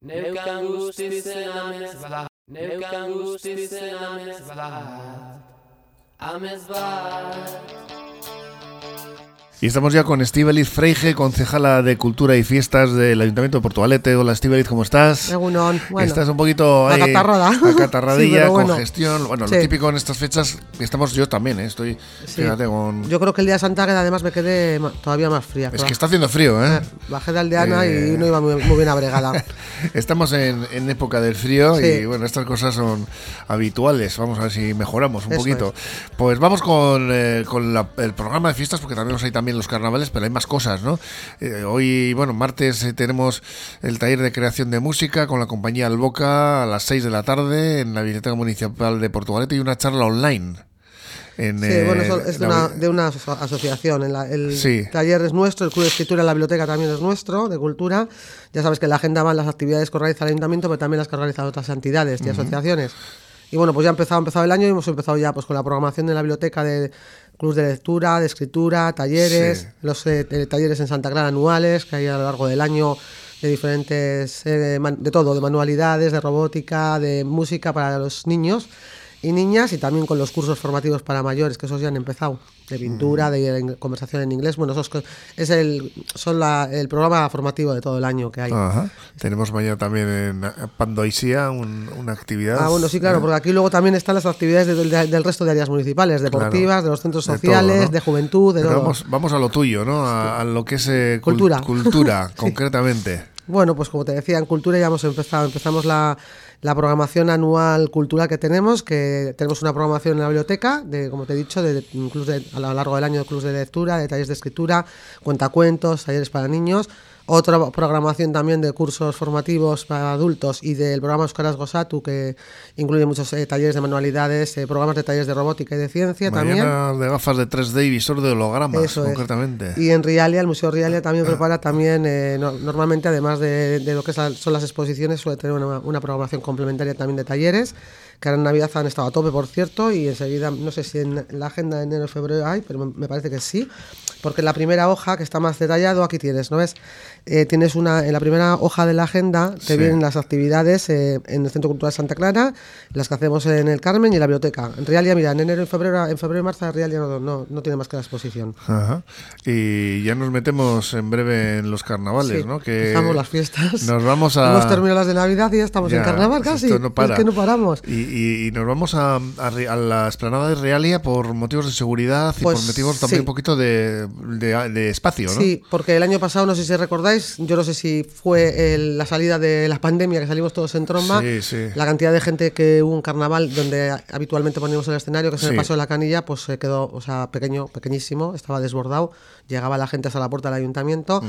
Neukan guztizen amez bat, neukan guztizen amez bat, amez bat. Y estamos ya con Estíbaliz Freige, concejala de Cultura y Fiestas del Ayuntamiento de Portugalete. Hola Estíbaliz, ¿cómo estás? Bueno, Estás un poquito ahí, acatarrada. acatarradilla, Sí, bueno. congestión. Bueno, Sí. lo típico en estas fechas, estamos yo también, ¿eh? estoy, Sí. fíjate, con... yo creo que el día de Santa Águeda además me quedé todavía más fría. Es que está haciendo frío, ¿eh? Bajé de Aldeana Eh. y no iba muy, muy bien abregada. Estamos en, en época del frío y bueno, estas cosas son habituales. Vamos a ver si mejoramos un Eso poquito. Pues vamos con, eh, con la- el programa de fiestas porque también hay también los carnavales, pero hay más cosas, ¿no? Eh, hoy, bueno, martes eh, tenemos el taller de creación de música con la compañía Alboca a las 6 de la tarde en la Biblioteca Municipal de Portugalete y una charla online. En, Sí, eh, bueno, eso es de una, de una aso- asociación. En la- el Sí. taller es nuestro, el Club de Escritura en la biblioteca también es nuestro, de cultura. Ya sabes que en la agenda van las actividades que organiza el ayuntamiento, pero también las que organizan otras entidades y asociaciones. Y bueno, pues ya ha empezado, empezado el año y hemos empezado ya pues con la programación de la biblioteca de clubs de lectura, de escritura, talleres, Sí. los eh, eh, talleres en Santa Clara anuales que hay a lo largo del año de diferentes, eh, de todo, de manualidades, de robótica, de música para los niños y niñas y también con los cursos formativos para mayores, que esos ya han empezado, de pintura, de en- conversación en inglés. Bueno, esos es el, son la- el programa formativo de todo el año que hay. Ajá. Tenemos mañana también en Pandoisia un- una actividad. Ah, bueno, sí, claro, ¿eh? porque aquí luego también están las actividades de- de- del resto de áreas municipales, deportivas, de los centros de todo, sociales, ¿no? de juventud, de Pero todo. vamos, vamos a lo tuyo, ¿no? A, a lo que es eh, cul- Cultura. cultura, concretamente. Bueno, pues como te decía, en Cultura ya hemos empezado, empezamos la, la programación anual cultural que tenemos, que tenemos una programación en la biblioteca, de, como te he dicho, de, de- a lo largo del año de clubs de lectura, de talleres de escritura, cuentacuentos, talleres para niños, otra programación también de cursos formativos para adultos y del programa Euskaras Gosatu, que incluye muchos eh, talleres de manualidades, eh, programas de talleres de robótica y de ciencia también. Mañana de gafas de 3D y visor de hologramas, Eso es. concretamente. Y en Rialia, el Museo Rialia también prepara también, eh, no- normalmente además de, de lo que son las exposiciones, suele tener una, una programación complementaria también de talleres, que ahora en Navidad han estado a tope, por cierto, y enseguida, no sé si en la agenda de enero o febrero hay, pero me, parece que sí, porque en la primera hoja, que está más detallado, aquí tienes, ¿no ves? Eh, tienes una, en la primera hoja de la agenda te Sí. vienen las actividades eh, en el Centro Cultural Santa Clara, las que hacemos en el Carmen y en la biblioteca. En Rialia, mira, en enero y febrero, en febrero y marzo Rialia no, no, no tiene más que la exposición. Ajá. Y ya nos metemos en breve en los carnavales, Sí, ¿no? Que empezamos las fiestas. Nos vamos a. Hemos terminado las de Navidad y ya estamos Ya, en carnaval casi. esto no para. Es que no paramos. Y, y- y nos vamos a, a a la esplanada de Realia por motivos de seguridad y Pues, por motivos también un poquito de, de- de espacio, ¿no? Sí, porque el año pasado, no sé si recordáis, yo no sé si fue el- la salida de la pandemia, que salimos todos en tromba, Sí, sí. la cantidad de gente que hubo en carnaval, donde habitualmente poníamos el escenario, que es en Sí. el paso de la canilla, pues se quedó, o sea, pequeño, pequeñísimo, estaba desbordado, llegaba la gente hasta la puerta del ayuntamiento. Mm.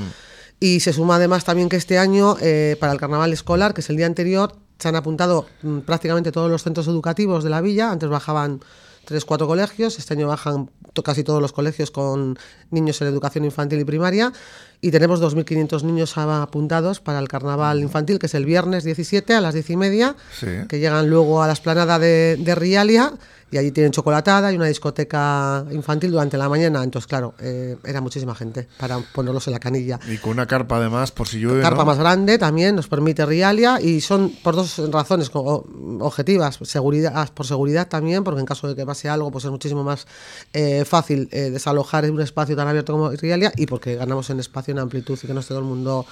Y se suma además también que este año, eh, para el carnaval escolar, que es el día anterior, se han apuntado mm, prácticamente todos los centros educativos de la villa. Antes bajaban tres, cuatro colegios. Este año bajan casi todos los colegios con niños en educación infantil y primaria. Y tenemos 2.500 niños apuntados para el carnaval infantil, que es el viernes 17 a las 10 y media, Sí. que llegan luego a la esplanada de, de Rialia. Y allí tienen chocolatada y una discoteca infantil durante la mañana. Entonces, claro, eh, era muchísima gente para ponerlos en la canilla. Y con una carpa además, por si llueve. Carpa ¿no? más grande también nos permite Rialia y son por dos razones objetivas. Seguridad, por seguridad también, porque en caso de que pase algo, pues es muchísimo más eh, fácil eh, desalojar un espacio tan abierto como Rialia y porque ganamos en espacio, en amplitud y que no esté todo el mundo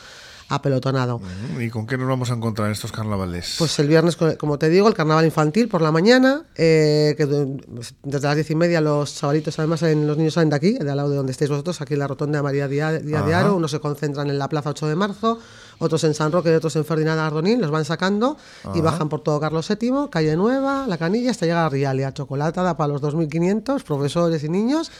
apelotonado. ¿Y con qué nos vamos a encontrar en estos carnavales? Pues el viernes, co- como te digo, el carnaval infantil por la mañana, eh, que du- desde las diez y media los chavalitos, además en- los niños salen de aquí, de al lado de donde estéis vosotros, aquí en la rotonda de María Díaz, de Ajá. Aro, unos se concentran en la plaza 8 de marzo, otros en San Roque y otros en Ferdinand Ardonín, los van sacando y bajan por todo Carlos VII, calle Nueva, la canilla, hasta llegar a Rialia, chocolatada para los 2.500, profesores y niños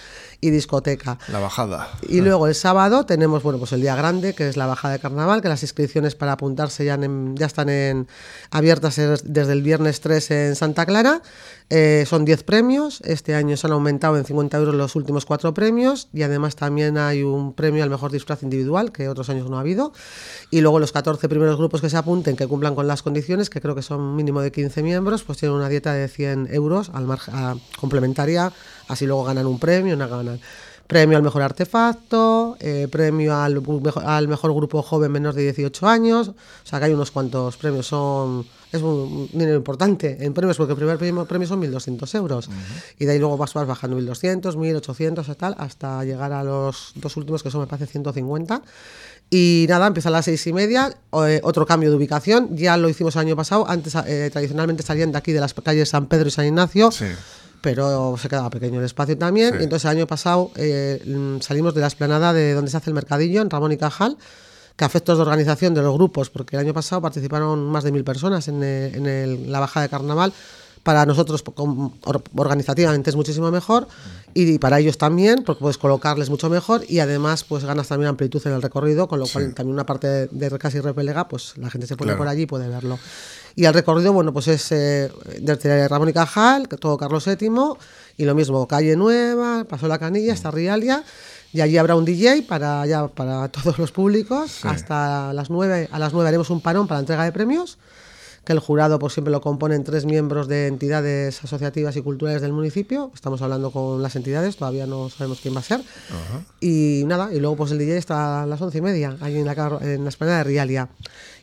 y discoteca. La bajada. Y luego el sábado tenemos, bueno, pues el día grande, que es la bajada de carnaval, que las inscripciones para apuntarse ya, en- ya están en, abiertas es- desde el viernes 3 en Santa Clara. Eh, son 10 premios, este año se han aumentado en 50 euros los últimos cuatro premios y además también hay un premio al mejor disfraz individual, que otros años no ha habido. Y luego los 14 primeros grupos que se apunten, que cumplan con las condiciones, que creo que son mínimo de 15 miembros, pues tienen una dieta de 100 euros al a- complementaria, así luego ganan un premio, una ganan. premio al mejor artefacto, eh, premio al, mejo- al mejor grupo joven menos de 18 años. O sea que hay unos cuantos premios. Son es un dinero importante en premios porque el primer premio, premio son 1.200 euros. Y de ahí luego vas, vas bajando 1.200, 1.800 y tal, hasta llegar a los dos últimos que son, me parece, 150. Y nada, empieza a las seis y media. eh, otro cambio de ubicación. Ya lo hicimos el año pasado. Antes, eh, tradicionalmente salían de aquí de las calles San Pedro y San Ignacio. Sí. Pero se quedaba pequeño el espacio también. Sí. Y entonces el año pasado eh, mm, salimos de la esplanada de donde se hace el mercadillo, en Ramón y Cajal, que a efectos de organización de los grupos, porque el año pasado participaron más de mil personas en, eh, en el- la bajada de carnaval. Para nosotros organizativamente es muchísimo mejor y para ellos también, porque puedes colocarles mucho mejor y además pues ganas también amplitud en el recorrido, con lo cual también una parte de, casi repelega, pues la gente se pone Claro. por allí y puede verlo. Y el recorrido, bueno, pues es eh, desde Ramón y Cajal, todo Carlos VII, y lo mismo, calle Nueva, Paso la Canilla, hasta Rialia, y allí habrá un DJ para, ya, para todos los públicos. Hasta las 9, a las 9 haremos un parón para la entrega de premios, que el jurado pues, siempre lo componen tres miembros de entidades asociativas y culturales del municipio. Estamos hablando con las entidades, todavía no sabemos quién va a ser. Y nada, y luego pues el DJ está a las once y media, ahí en la, en la esplanada de Rialia.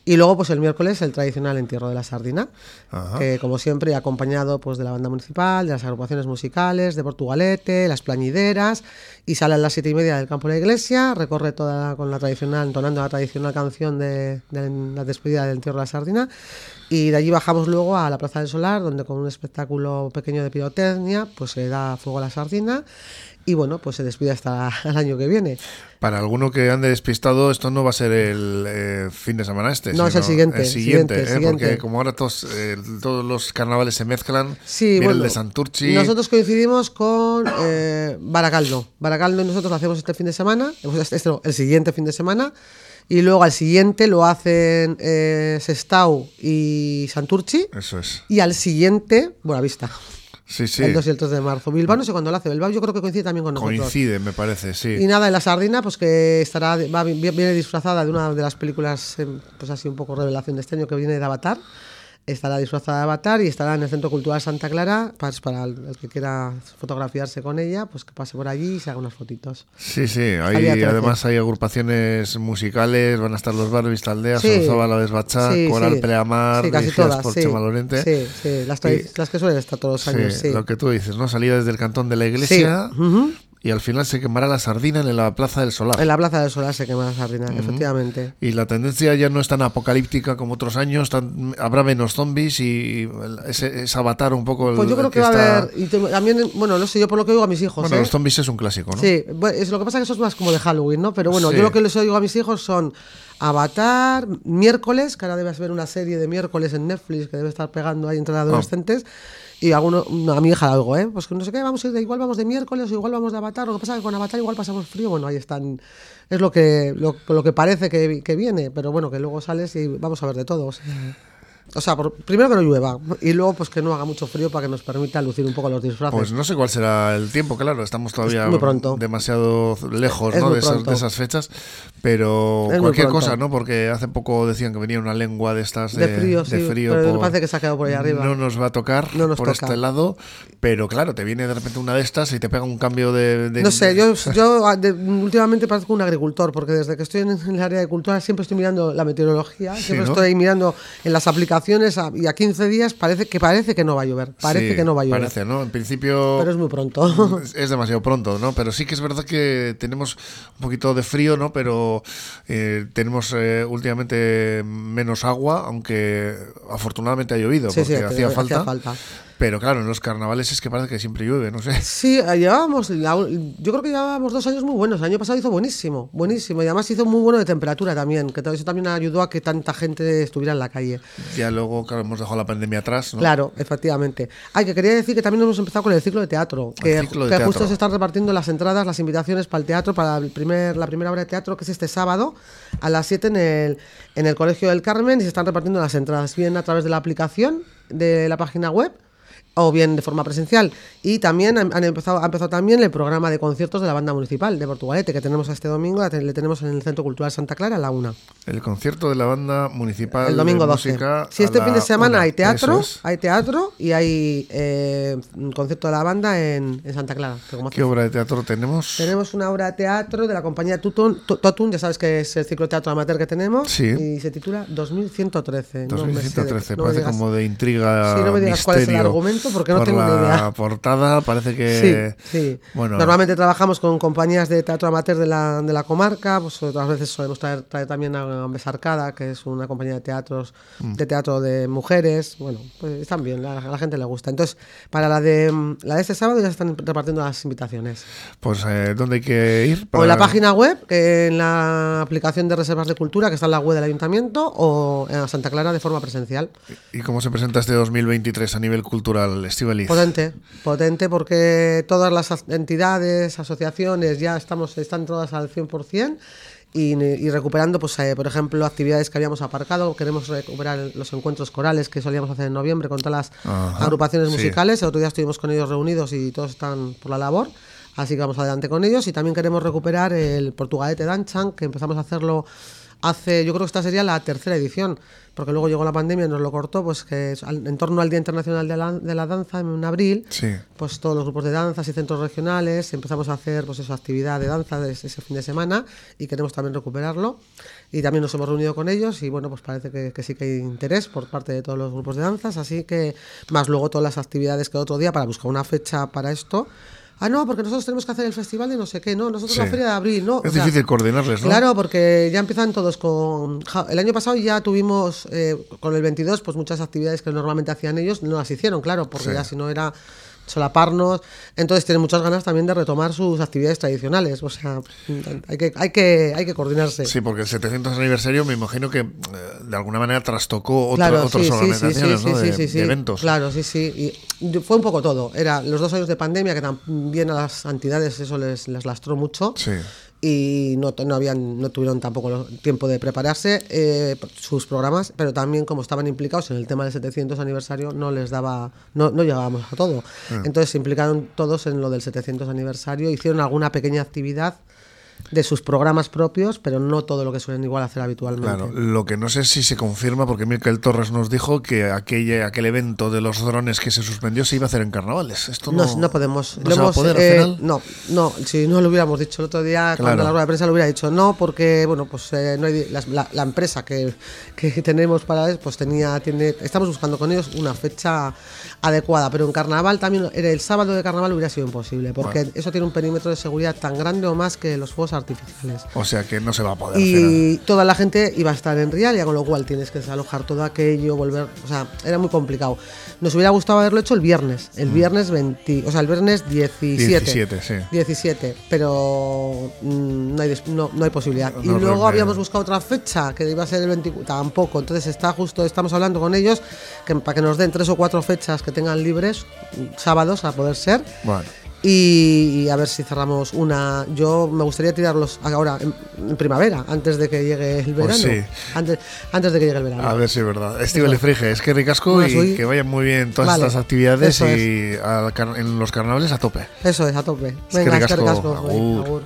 Y luego pues el miércoles el tradicional entierro de la sardina, Ajá. que como siempre acompañado pues de la banda municipal, de las agrupaciones musicales, de Portugalete, las plañideras, y sale a las siete y media del campo de la iglesia, recorre toda con la tradicional, entonando la tradicional canción de, de la despedida del entierro de la sardina, y de allí bajamos luego a la Plaza del Solar, donde con un espectáculo pequeño de pirotecnia, pues se da fuego a la sardina, y bueno, pues se despide hasta el año que viene. Para alguno que ande despistado, esto no va a ser el eh, fin de semana este. No, es el siguiente, El siguiente, siguiente, ¿eh? siguiente. porque como ahora todos, eh, todos los carnavales se mezclan, Sí, viene bueno, el de Santurchi. Nosotros coincidimos con eh, Baracaldo. Baracaldo nosotros lo hacemos este fin de semana, este, este no, el siguiente fin de semana, y luego al siguiente lo hacen Sestao y Santurchi, Eso es. y al siguiente, Buenavista, Sí, sí. el 2 y el 3 de marzo. Bilbao no sé cuándo lo hace, Bilbao yo creo que coincide también con nosotros. Coincide, me parece, sí. Y nada, en la sardina, pues que estará, va- viene disfrazada de una de las películas, eh, pues así un poco revelación de este año que viene de Avatar. Estará disfrazada de Avatar y estará en el Centro Cultural Santa Clara, pues para el, que quiera fotografiarse con ella, pues que pase por allí y se haga unas fotitos. Sí, sí. Hay, día 13. además hay agrupaciones musicales, van a estar los Barbis Taldea, Sí. Sorzoba, La Desbachá, Sí, Coral sí. Pleamar, casi todas, por. Chema Lorente. Sí, sí, las, Y- las que suelen estar todos los años, sí. lo que tú dices, ¿no? Salida desde el cantón de la iglesia. Y al final se quemará la sardina en la Plaza del Solar. En la Plaza del Solar se quema la sardina, efectivamente. Y la tendencia ya no es tan apocalíptica como otros años, tan- habrá menos zombies y ese, ese avatar un poco... el- Pues yo creo que, va está- a haber, y te- también, bueno, no sé, yo por lo que oigo a mis hijos, Bueno, ¿eh? los zombies es un clásico, ¿no? Sí, es lo que pasa es que eso es más como de Halloween, ¿no? Pero bueno, Sí. yo lo que les oigo a mis hijos son Avatar, miércoles, que ahora debes ver una serie de miércoles en Netflix que debe estar pegando ahí entre adolescentes. Y alguno, no, a mi hija la oigo, ¿eh? Pues que no sé qué, vamos a ir de, igual vamos de miércoles o igual vamos de Avatar. Lo que pasa es que con Avatar igual pasamos frío. Bueno, ahí están. Es lo que, lo, lo que parece que, que viene, pero bueno, que luego sales y vamos a ver de todo. O sea, por- primero que no llueva y luego pues que no haga mucho frío para que nos permita lucir un poco los disfraces. Pues no sé cuál será el tiempo, claro, estamos todavía muy pronto. demasiado lejos Es ¿no? de, esas, pronto. de esas fechas, pero Es cualquier cosa, ¿no? Porque hace poco decían que venía una lengua de estas de, de, frío, de sí, frío pero por- parece que se ha quedado por ahí arriba. No nos va a tocar No por toca. este lado, pero claro, te viene de repente una de estas y te pega un cambio de... de- No sé, yo, yo ah, últimamente parezco un agricultor, porque desde que estoy en el área de cultura siempre estoy mirando la meteorología, siempre ¿no? estoy mirando en las aplicaciones a- y a 15 días parece que parece que no va a llover, parece Sí, que no va a llover, Parece, ¿no? En principio... pero es muy pronto. Es- demasiado pronto, ¿no? Pero sí que es verdad que tenemos un poquito de frío, ¿no? Pero eh, tenemos eh, últimamente menos agua, aunque afortunadamente ha llovido, Sí, porque que hacía, hacía falta. Pero claro, en los carnavales es que parece que siempre llueve, no sé. Sí, eh, llevábamos, yo creo que llevábamos dos años muy buenos. El año pasado hizo buenísimo, buenísimo. Y además hizo muy bueno de temperatura también, que eso también ayudó a que tanta gente estuviera en la calle. Ya luego, claro, hemos dejado la pandemia atrás, ¿no? Claro, efectivamente. Ay, que quería decir que también hemos empezado con el ciclo de teatro. Que, ciclo de que teatro. justo se están repartiendo las entradas, las invitaciones para el teatro, para el primer, la primera obra de teatro, que es este sábado, a las 7 en el, en el Colegio del Carmen, y se están repartiendo las entradas, bien a través de la aplicación de la página web. O bien de forma presencial. Y también han, han empezado, ha empezado también el programa de conciertos de la banda municipal de Portugalete, que tenemos este domingo, le tenemos en el Centro Cultural Santa Clara a la una. El concierto de la banda municipal El domingo de 12. música Si a este fin de semana una. hay teatro, es. hay teatro y hay eh, un concierto de la banda en, en Santa Clara. ¿Qué obra de teatro tenemos? tenemos una obra de teatro de la compañía Tutun, Tu- Totun, ya sabes que es el ciclo de teatro amateur que tenemos. Sí. Y se titula 2113. No me sé de- 2113, no me parece digas- como de intriga. Sí, no me digas cuál es el misterio. Porque no Por tengo ni la idea. portada parece que. Sí, sí. Bueno, Normalmente trabajamos con compañías de teatro amateur de la, de la comarca, pues otras veces solemos traer, traer también a Besarcada, que es una compañía de teatros Mm. de teatro de mujeres. Bueno, pues están bien, a la, a la gente le gusta. Entonces, para la de la de este sábado ya se están repartiendo las invitaciones. pues eh, ¿dónde hay que ir? O en la página web, en la aplicación de reservas de cultura, que está en la web del ayuntamiento, o en Santa Clara de forma presencial. ¿Y cómo se presenta este 2023 a nivel cultural, Estivaliz? Potente, potente porque todas las as- entidades, asociaciones ya estamos, están todas al 100% y, y recuperando, pues, eh, por ejemplo, actividades que habíamos aparcado. Queremos recuperar los encuentros corales que solíamos hacer en noviembre con todas las Ajá, agrupaciones sí. musicales. El otro día estuvimos con ellos reunidos y todos están por la labor. Así que vamos adelante con ellos. Y también queremos recuperar el Portugalete Danchan, que empezamos a hacerlo hace, yo creo que esta sería la tercera edición, porque luego llegó la pandemia y nos lo cortó, pues que en torno al Día Internacional de la, de la Danza en abril, Sí. pues todos los grupos de danzas y centros regionales empezamos a hacer pues eso, actividad de danza de ese fin de semana y queremos también recuperarlo. Y también nos hemos reunido con ellos y bueno, pues parece que, que sí que hay interés por parte de todos los grupos de danzas, así que más luego todas las actividades que otro día para buscar una fecha para esto. Ah, no, porque nosotros tenemos que hacer el festival de no sé qué, no, nosotros Sí. la feria de abril, no. Es o sea, difícil coordinarles, ¿no? Claro, porque ya empiezan todos con... El año pasado ya tuvimos, eh, con el 22, pues muchas actividades que normalmente hacían ellos, no las hicieron, claro, porque Sí. ya si no era solaparnos. Entonces tienen muchas ganas también de retomar sus actividades tradicionales. O sea, hay que, hay que, hay que coordinarse. Sí, porque el 700 aniversario me imagino que eh, de alguna manera trastocó otro- Claro, otras sí, sí, sí, organizaciones sí, de, eventos. Claro, sí, sí. Y fue un poco todo. Era los dos años de pandemia que también a las entidades eso les, les lastró mucho. Sí. Y no, no, habían, no tuvieron tampoco tiempo de prepararse eh, sus programas, pero también como estaban implicados en el tema del 700 aniversario, no les daba, no, no llegábamos a todo. Entonces se implicaron todos en lo del 700 aniversario, hicieron alguna pequeña actividad de sus programas propios, pero no todo lo que suelen igual hacer habitualmente. Claro, lo que no sé si se confirma, porque Michael Torres nos dijo que aquel, aquel evento de los drones que se suspendió se iba a hacer en carnavales. Esto no, No, no podemos. ¿no Lo se va a hemos, poder eh, al final? No, no, si no lo hubiéramos dicho el otro día, cuando Claro. la rueda de prensa lo hubiera dicho no, porque, bueno, pues eh, no hay, la, la empresa que, que tenemos para eso, pues tenía, tiene, estamos buscando con ellos una fecha adecuada, pero en carnaval también, el sábado de carnaval hubiera sido imposible, porque eso tiene un perímetro de seguridad tan grande o más que los fuegos artificiales. O sea que no se va a poder hacer. Y toda la gente iba a estar en Rialia, con lo cual tienes que desalojar todo aquello, volver. O sea, era muy complicado. Nos hubiera gustado haberlo hecho el viernes, el viernes 20, o sea, el viernes 17. 17, sí. 17, pero mm, no, hay, no, no hay posibilidad. y luego habíamos buscado otra fecha, que iba a ser el 24, tampoco. Entonces está justo, estamos hablando con ellos que, para que nos den tres o cuatro fechas que tengan libres, mm, sábados a poder ser. Bueno, Y, a ver si cerramos una. Yo me gustaría tirarlos ahora en, primavera, antes de que llegue el verano. Pues sí. Antes, antes de que llegue el verano. a ver si es verdad. Estíbal Frige, es que ricasco y que vayan muy bien todas Vale, estas actividades eso y al en los carnavales a tope. Eso es, a tope. Venga, es que ricasco.